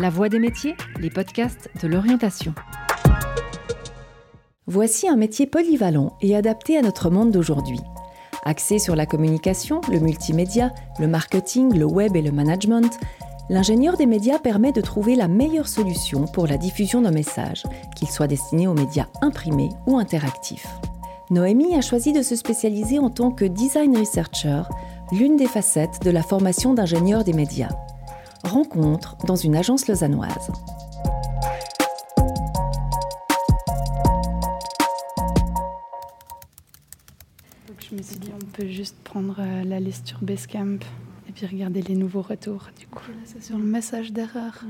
La Voix des métiers, les podcasts de l'orientation. Voici un métier polyvalent et adapté à notre monde d'aujourd'hui. Axé sur la communication, le multimédia, le marketing, le web et le management, l'ingénieur des médias permet de trouver la meilleure solution pour la diffusion d'un message, qu'il soit destiné aux médias imprimés ou interactifs. Noémie a choisi de se spécialiser en tant que design researcher, l'une des facettes de la formation d'ingénieur des médias. Rencontre dans une agence lausannoise. je me suis dit, on peut juste prendre euh, la liste sur Basecamp et puis regarder les nouveaux retours. Du coup, là, c'est sur le message d'erreur.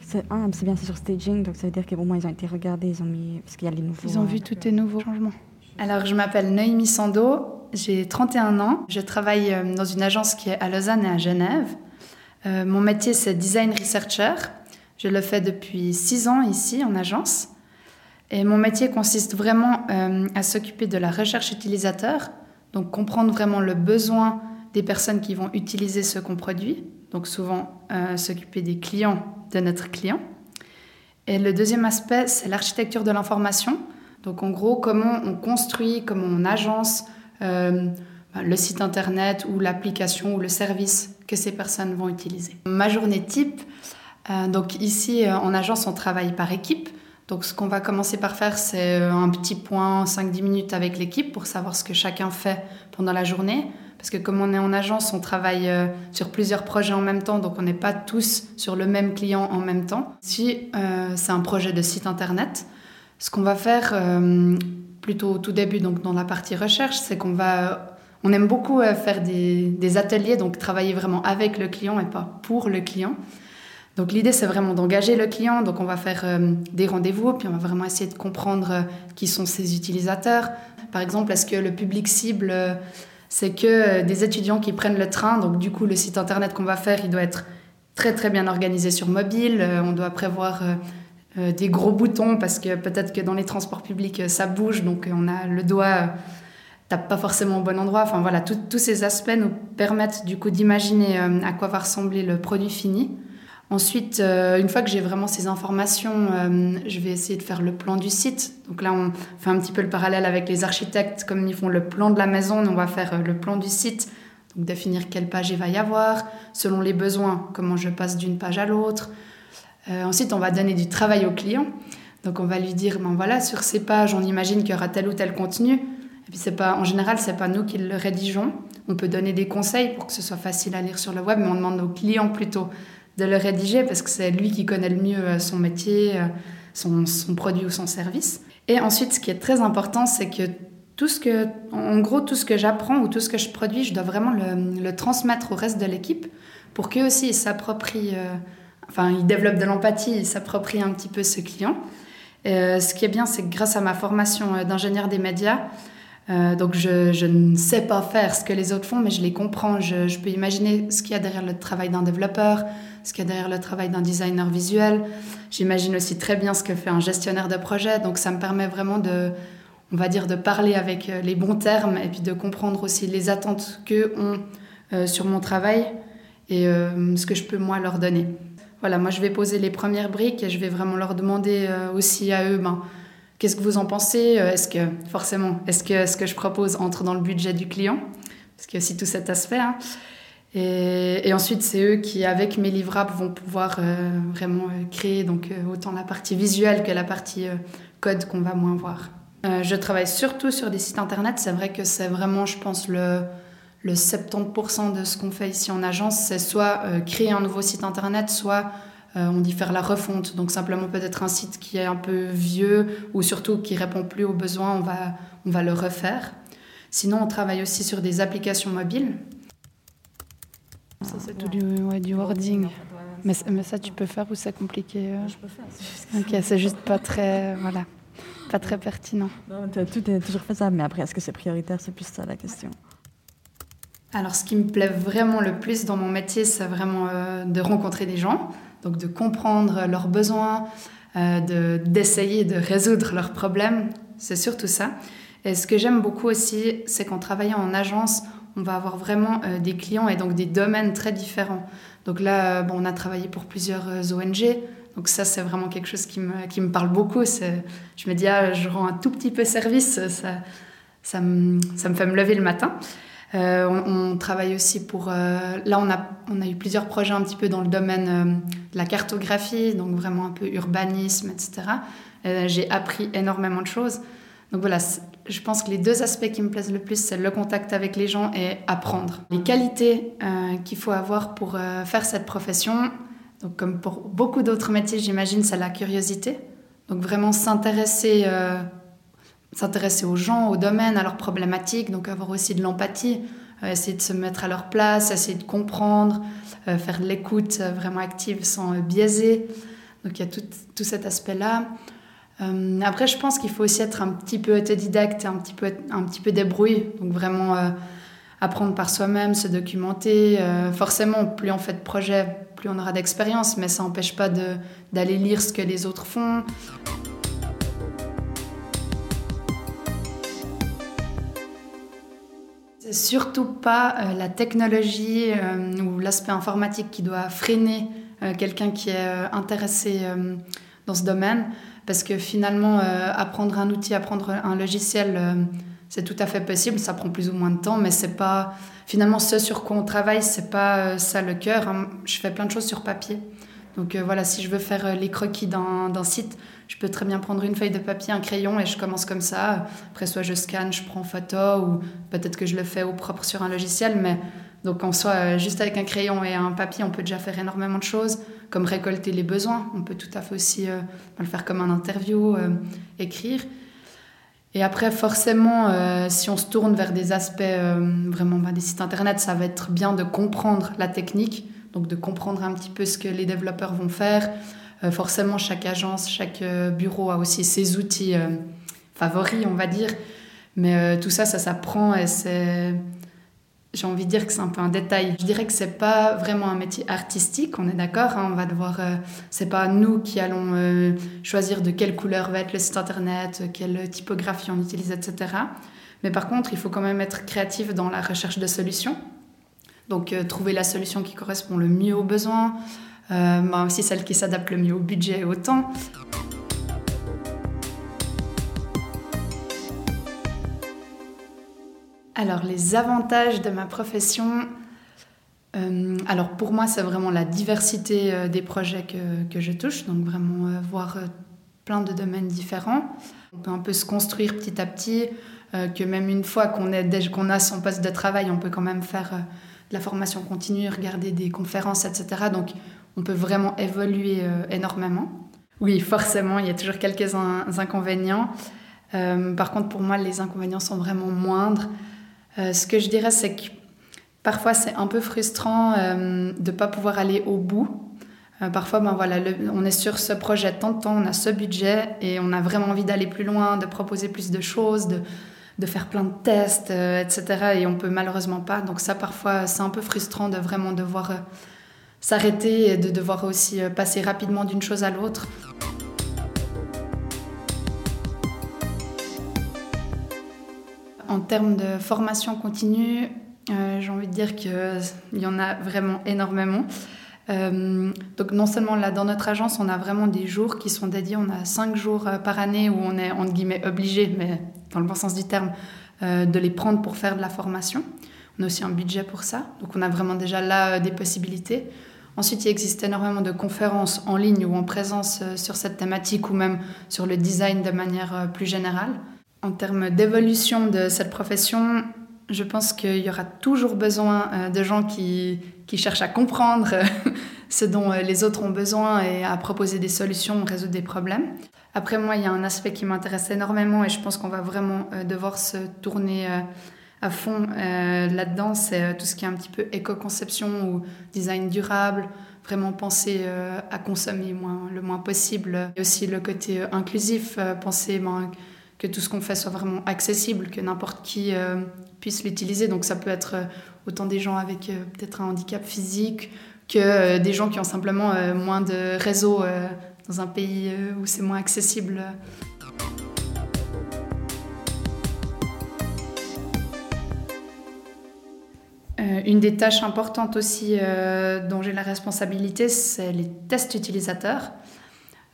C'est ah, c'est bien, c'est sur staging, donc ça veut dire qu'au moins ils ont été regardés, ils ont mis. Parce qu'il y a les nouveaux. Ils ont euh, vu tous les nouveaux changements. Alors, je m'appelle Noémie Sando, j'ai 31 ans. Je travaille euh, dans une agence qui est à Lausanne et à Genève. Euh, mon métier, c'est design researcher. Je le fais depuis 6 ans ici en agence. Et mon métier consiste vraiment euh, à s'occuper de la recherche utilisateur, donc comprendre vraiment le besoin des personnes qui vont utiliser ce qu'on produit, donc souvent s'occuper des clients de notre client. Et le deuxième aspect, c'est l'architecture de l'information. Donc en gros, comment on construit, comment on agence euh, le site internet ou l'application ou le service que ces personnes vont utiliser. Ma journée type, euh, donc ici euh, en agence, on travaille par équipe. Donc ce qu'on va commencer par faire, c'est un petit point 5-10 minutes avec l'équipe pour savoir ce que chacun fait pendant la journée. Parce que comme on est en agence, on travaille sur plusieurs projets en même temps, donc on n'est pas tous sur le même client en même temps. Si c'est un projet de site internet, ce qu'on va faire euh, plutôt au tout début, donc dans la partie recherche, c'est qu'on va, on aime beaucoup euh, faire des, ateliers, donc travailler vraiment avec le client et pas pour le client. Donc l'idée c'est vraiment d'engager le client, donc on va faire euh, des rendez-vous, puis on va vraiment essayer de comprendre qui sont ses utilisateurs. Par exemple, est-ce que le public cible c'est que des étudiants qui prennent le train, donc du coup le site internet qu'on va faire, il doit être très très bien organisé sur mobile, on doit prévoir euh, des gros boutons parce que peut-être que dans les transports publics euh, ça bouge, donc euh, on a le doigt tape pas forcément au bon endroit. Enfin voilà, tous ces aspects nous permettent du coup d'imaginer à quoi va ressembler le produit fini. Ensuite, une fois que j'ai vraiment ces informations, je vais essayer de faire le plan du site. Donc là, on fait un petit peu le parallèle avec les architectes, comme ils font le plan de la maison, on va faire le plan du site. Donc définir quelle page il va y avoir, selon les besoins, comment je passe d'une page à l'autre, euh, ensuite, on va donner du travail au client. Donc, on va lui dire, ben voilà, sur ces pages, on imagine qu'il y aura tel ou tel contenu. En général, c'est pas nous qui le rédigeons. On peut donner des conseils pour que ce soit facile à lire sur le web, mais on demande au client plutôt de le rédiger parce que c'est lui qui connaît le mieux euh, son métier, euh, son, produit ou son service. Et ensuite, ce qui est très important, c'est que tout ce que, en gros, tout ce que j'apprends ou tout ce que je produis, je dois vraiment le, transmettre au reste de l'équipe pour qu'eux aussi ils s'approprient enfin, il développe de l'empathie, il s'approprie un petit peu ce client. Euh, ce qui est bien, c'est que grâce à ma formation euh, d'ingénieur des médias, euh, donc je, ne sais pas faire ce que les autres font, mais je les comprends. Je, peux imaginer ce qu'il y a derrière le travail d'un développeur, ce qu'il y a derrière le travail d'un designer visuel. J'imagine aussi très bien ce que fait un gestionnaire de projet. Donc ça me permet vraiment de, on va dire, de parler avec les bons termes et puis de comprendre aussi les attentes qu'eux ont sur mon travail et ce que je peux moi leur donner voilà, moi je vais poser les premières briques et je vais vraiment leur demander euh, aussi à eux, ben, qu'est-ce que vous en pensez euh, Est-ce que, forcément, est-ce que ce que je propose entre dans le budget du client? Parce qu'il y a aussi tout cet aspect. Hein. Et, ensuite, c'est eux qui, avec mes livrables, vont pouvoir euh, vraiment créer donc, autant la partie visuelle que la partie code qu'on va moins voir. je travaille surtout sur des sites internet. C'est vrai que c'est vraiment, je pense, le, le 70% de ce qu'on fait ici en agence, c'est soit euh, créer un nouveau site internet, soit euh, on dit faire la refonte. Donc simplement peut-être un site qui est un peu vieux ou surtout qui répond plus aux besoins, on va, on va le refaire. Sinon, on travaille aussi sur des applications mobiles. Ça, c'est tout du, ouais, du wording. Mais, mais, ça, tu peux faire ou c'est compliqué euh? Je peux faire. Ok, c'est juste pas très, voilà, pas très pertinent. Non, tout est toujours faisable, mais après, est-ce que c'est prioritaire? C'est plus ça la question. Alors, ce qui me plaît vraiment le plus dans mon métier, c'est vraiment euh, de rencontrer des gens, donc de comprendre leurs besoins, euh, d'essayer de, résoudre leurs problèmes. C'est surtout ça. Et ce que j'aime beaucoup aussi, c'est qu'en travaillant en agence, on va avoir vraiment des clients et donc des domaines très différents. Donc là, bon, on a travaillé pour plusieurs ONG. Donc ça, c'est vraiment quelque chose qui me, qui me parle beaucoup. Je me dis, ah, je rends un tout petit peu service, ça, ça, me, ça me fait me lever le matin. Euh, on, travaille aussi pour... Euh, là, on a, on a eu plusieurs projets un petit peu dans le domaine euh, de la cartographie, donc vraiment un peu urbanisme, etc. J'ai appris énormément de choses. Donc voilà, je pense que les deux aspects qui me plaisent le plus, c'est le contact avec les gens et apprendre. Les qualités qu'il faut avoir pour faire cette profession, donc comme pour beaucoup d'autres métiers, j'imagine, c'est la curiosité. Donc vraiment s'intéresser s'intéresser aux gens, aux domaines, à leurs problématiques, donc avoir aussi de l'empathie, euh, essayer de se mettre à leur place, essayer de comprendre, euh, faire de l'écoute euh, vraiment active sans biaiser. Donc il y a tout, cet aspect-là. après, je pense qu'il faut aussi être un petit peu autodidacte, un petit peu, un petit peu débrouillé, donc vraiment apprendre par soi-même, se documenter. forcément, plus on fait de projets, plus on aura d'expérience, mais ça n'empêche pas d'aller lire ce que les autres font. Surtout pas euh, la technologie euh, ou l'aspect informatique qui doit freiner euh, quelqu'un qui est intéressé dans ce domaine, parce que finalement, apprendre un outil, apprendre un logiciel, c'est tout à fait possible. Ça prend plus ou moins de temps, mais c'est pas finalement ce sur quoi on travaille, c'est pas ça le cœur. Hein. Je fais plein de choses sur papier. Donc voilà, si je veux faire les croquis d'un site, je peux très bien prendre une feuille de papier, un crayon et je commence comme ça. Après, soit je scanne, je prends photo ou peut-être que je le fais au propre sur un logiciel. Mais donc en soi, euh, juste avec un crayon et un papier, on peut déjà faire énormément de choses, comme récolter les besoins. On peut tout à fait aussi euh, le faire comme un interview, euh, écrire. Et après, forcément, si on se tourne vers des aspects vraiment bah, des sites internet, ça va être bien de comprendre la technique, donc de comprendre un petit peu ce que les développeurs vont faire, euh, forcément, chaque agence, chaque euh, bureau a aussi ses outils euh, favoris, on va dire. Mais tout ça, ça s'apprend et c'est j'ai envie de dire que c'est un peu un détail. Je dirais que c'est pas vraiment un métier artistique, on est d'accord. Hein, on va devoir, c'est pas nous qui allons choisir de quelle couleur va être le site internet, quelle typographie on utilise, etc. Mais par contre, il faut quand même être créatif dans la recherche de solutions. Donc trouver la solution qui correspond le mieux aux besoins, euh, aussi celle qui s'adapte le mieux au budget et au temps. Alors les avantages de ma profession, euh, alors pour moi c'est vraiment la diversité euh, des projets que, que, je touche, donc vraiment voir plein de domaines différents. On peut un peu se construire petit à petit, que même une fois qu'on a son poste de travail, on peut quand même faire la formation continue, regarder des conférences, etc. Donc on peut vraiment évoluer euh, énormément. Oui, forcément, il y a toujours quelques inconvénients. Euh, par contre, pour moi, les inconvénients sont vraiment moindres. Euh, ce que je dirais, c'est que parfois, c'est un peu frustrant de ne pas pouvoir aller au bout. parfois, ben voilà, on est sur ce projet tant de temps, on a ce budget et on a vraiment envie d'aller plus loin, de proposer plus de choses, de, de faire plein de tests, etc. Et on peut malheureusement pas. Donc ça, parfois, c'est un peu frustrant de vraiment devoir s'arrêter et de devoir aussi euh, passer rapidement d'une chose à l'autre. En termes de formation continue, euh, j'ai envie de dire qu'il y en a vraiment énormément. Euh, donc non seulement là dans notre agence, on a vraiment des jours qui sont dédiés, on a cinq jours par année où on est entre guillemets obligé, mais dans le bon sens du terme, de les prendre pour faire de la formation. On a aussi un budget pour ça, donc on a vraiment déjà là des possibilités. Ensuite, il existe énormément de conférences en ligne ou en présence euh, sur cette thématique ou même sur le design de manière euh, plus générale. En termes d'évolution de cette profession, je pense qu'il y aura toujours besoin euh, de gens qui, qui cherchent à comprendre ce dont les autres ont besoin et à proposer des solutions, résoudre des problèmes. Après, moi, il y a un aspect qui m'intéresse énormément et je pense qu'on va vraiment devoir se tourner à fond euh, là-dedans, c'est euh, tout ce qui est un petit peu éco-conception ou design durable, vraiment penser euh, à consommer le moins possible. Et aussi le côté inclusif, penser ben, que tout ce qu'on fait soit vraiment accessible, que n'importe qui puisse l'utiliser. Donc ça peut être autant des gens avec peut-être un handicap physique que des gens qui ont simplement moins de réseau dans un pays où c'est moins accessible. une des tâches importantes aussi dont j'ai la responsabilité, c'est les tests utilisateurs.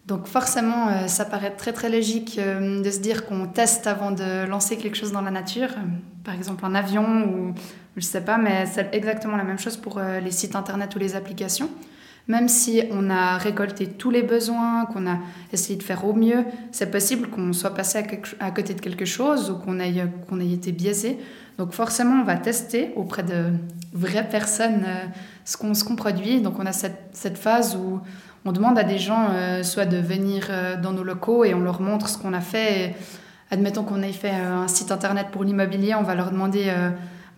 Donc forcément, euh, ça paraît très très logique euh, de se dire qu'on teste avant de lancer quelque chose dans la nature, euh, par exemple un avion ou je sais pas, mais c'est exactement la même chose pour les sites internet ou les applications. Même si on a récolté tous les besoins, qu'on a essayé de faire au mieux, c'est possible qu'on soit passé à, côté de quelque chose ou qu'on ait, qu'on ait été biaisé. Donc forcément, on va tester auprès de vraies personnes ce qu'on, ce qu'on produit. Donc on a cette, phase où on demande à des gens euh, soit de venir euh, dans nos locaux et on leur montre ce qu'on a fait. admettons qu'on ait fait euh, un site internet pour l'immobilier, on va leur demander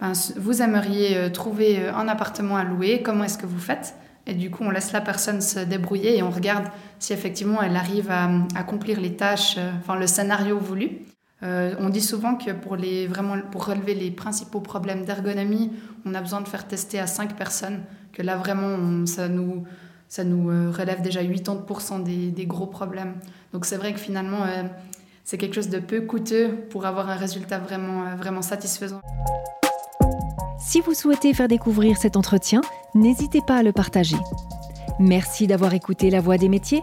ben, vous aimeriez trouver un appartement à louer, comment est-ce que vous faites? Et du coup, on laisse la personne se débrouiller et on regarde si effectivement elle arrive à, accomplir les tâches, enfin le scénario voulu. On dit souvent que pour, les, vraiment, pour relever les principaux problèmes d'ergonomie, on a besoin de faire tester à 5 personnes, que là vraiment, ça nous ça nous euh, relève déjà 80% des, des, gros problèmes. Donc c'est vrai que finalement, euh, c'est quelque chose de peu coûteux pour avoir un résultat vraiment, euh, vraiment satisfaisant. Si vous souhaitez faire découvrir cet entretien, n'hésitez pas à le partager. Merci d'avoir écouté La Voix des métiers,